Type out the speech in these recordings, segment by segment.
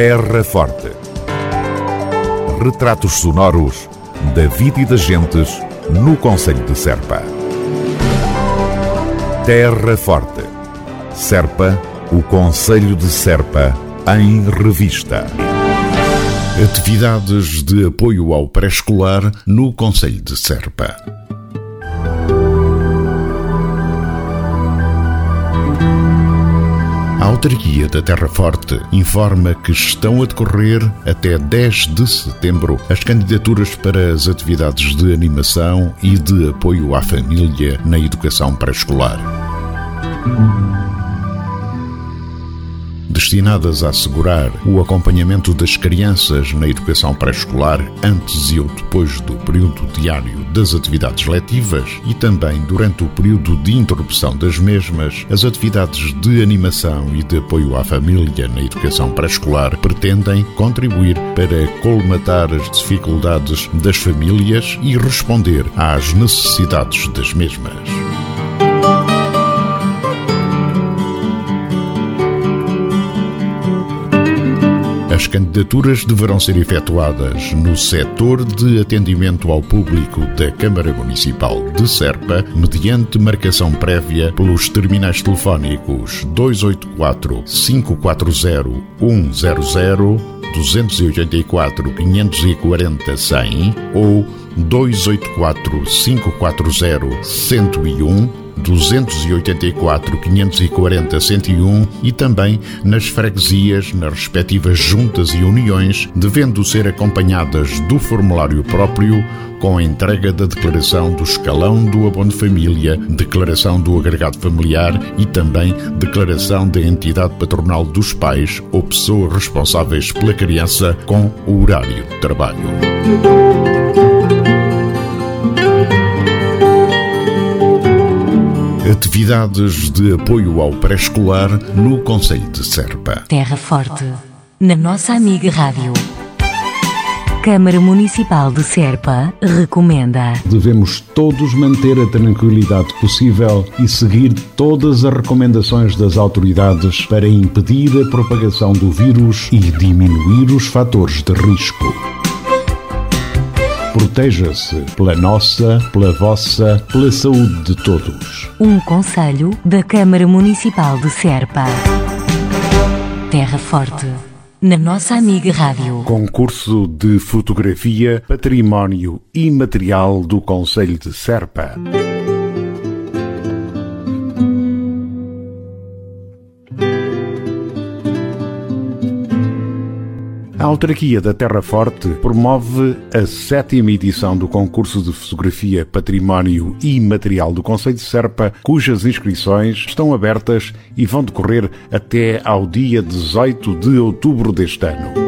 Terra Forte. Retratos sonoros da vida e das gentes no Conselho de Serpa. Terra Forte. Serpa, o Conselho de Serpa, em revista. Atividades de apoio ao pré-escolar no Conselho de Serpa. Autarquia da Terra Forte informa que estão a decorrer até 10 de setembro as candidaturas para as atividades de animação e de apoio à família na educação pré-escolar destinadas a assegurar o acompanhamento das crianças na educação pré-escolar antes e ou depois do período diário das atividades letivas e também durante o período de interrupção das mesmas, as atividades de animação e de apoio à família na educação pré-escolar pretendem contribuir para colmatar as dificuldades das famílias e responder às necessidades das mesmas. As candidaturas deverão ser efetuadas no setor de atendimento ao público da Câmara Municipal de Serpa, mediante marcação prévia pelos terminais telefónicos 284 540 100 284 540 100 ou 284 540 101 284 540 101 e também nas freguesias, nas respectivas juntas e uniões, devendo ser acompanhadas do formulário próprio com a entrega da declaração do escalão do abono família, declaração do agregado familiar e também declaração da entidade patronal dos pais ou pessoas responsáveis pela criança com o horário de trabalho. Atividades de apoio ao pré-escolar no Conselho de Serpa. Terra Forte, na nossa amiga Rádio. Câmara Municipal de Serpa recomenda. Devemos todos manter a tranquilidade possível e seguir todas as recomendações das autoridades para impedir a propagação do vírus e diminuir os fatores de risco. Proteja-se pela nossa, pela vossa, pela saúde de todos. Um conselho da Câmara Municipal de Serpa. Terra Forte. Na nossa amiga Rádio. Concurso de Fotografia Património Imaterial do Conselho de Serpa. A autarquia da Terra Forte promove a sétima edição do concurso de fotografia Património e Material do Conselho de Serpa, cujas inscrições estão abertas e vão decorrer até ao dia 18 de outubro deste ano.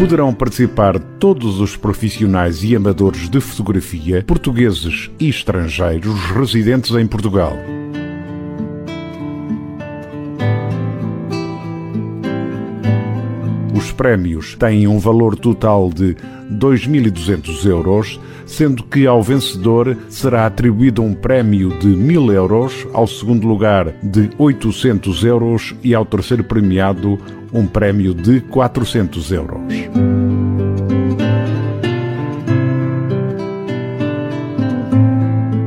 Poderão participar todos os profissionais e amadores de fotografia, portugueses e estrangeiros residentes em Portugal. Prémios têm um valor total de 2.200 euros, sendo que ao vencedor será atribuído um prémio de 1.000 euros, ao segundo lugar de 800 euros e ao terceiro premiado um prémio de 400 euros.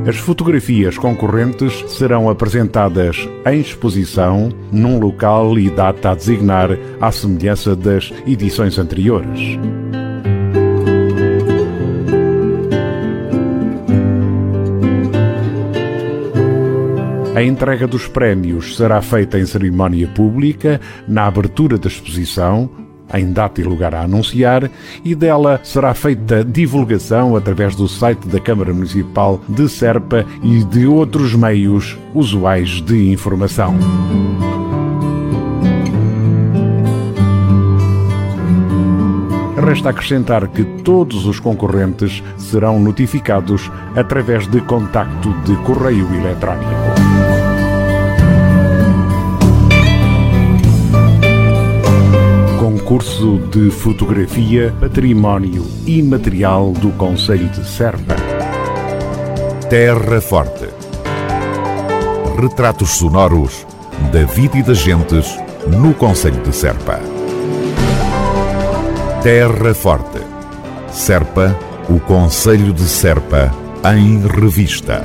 As fotografias concorrentes serão apresentadas em exposição num local e data a designar à semelhança das edições anteriores. A entrega dos prémios será feita em cerimónia pública, na abertura da exposição, em data e lugar a anunciar, e dela será feita divulgação através do site da Câmara Municipal de Serpa e de outros meios usuais de informação. Resta acrescentar que todos os concorrentes serão notificados através de contacto de correio eletrónico. Concurso de Fotografia Património Imaterial do Conselho de Serpa. Terra Forte. Retratos sonoros da vida e das gentes no Conselho de Serpa. Terra Forte. Serpa, o Conselho de Serpa, em revista.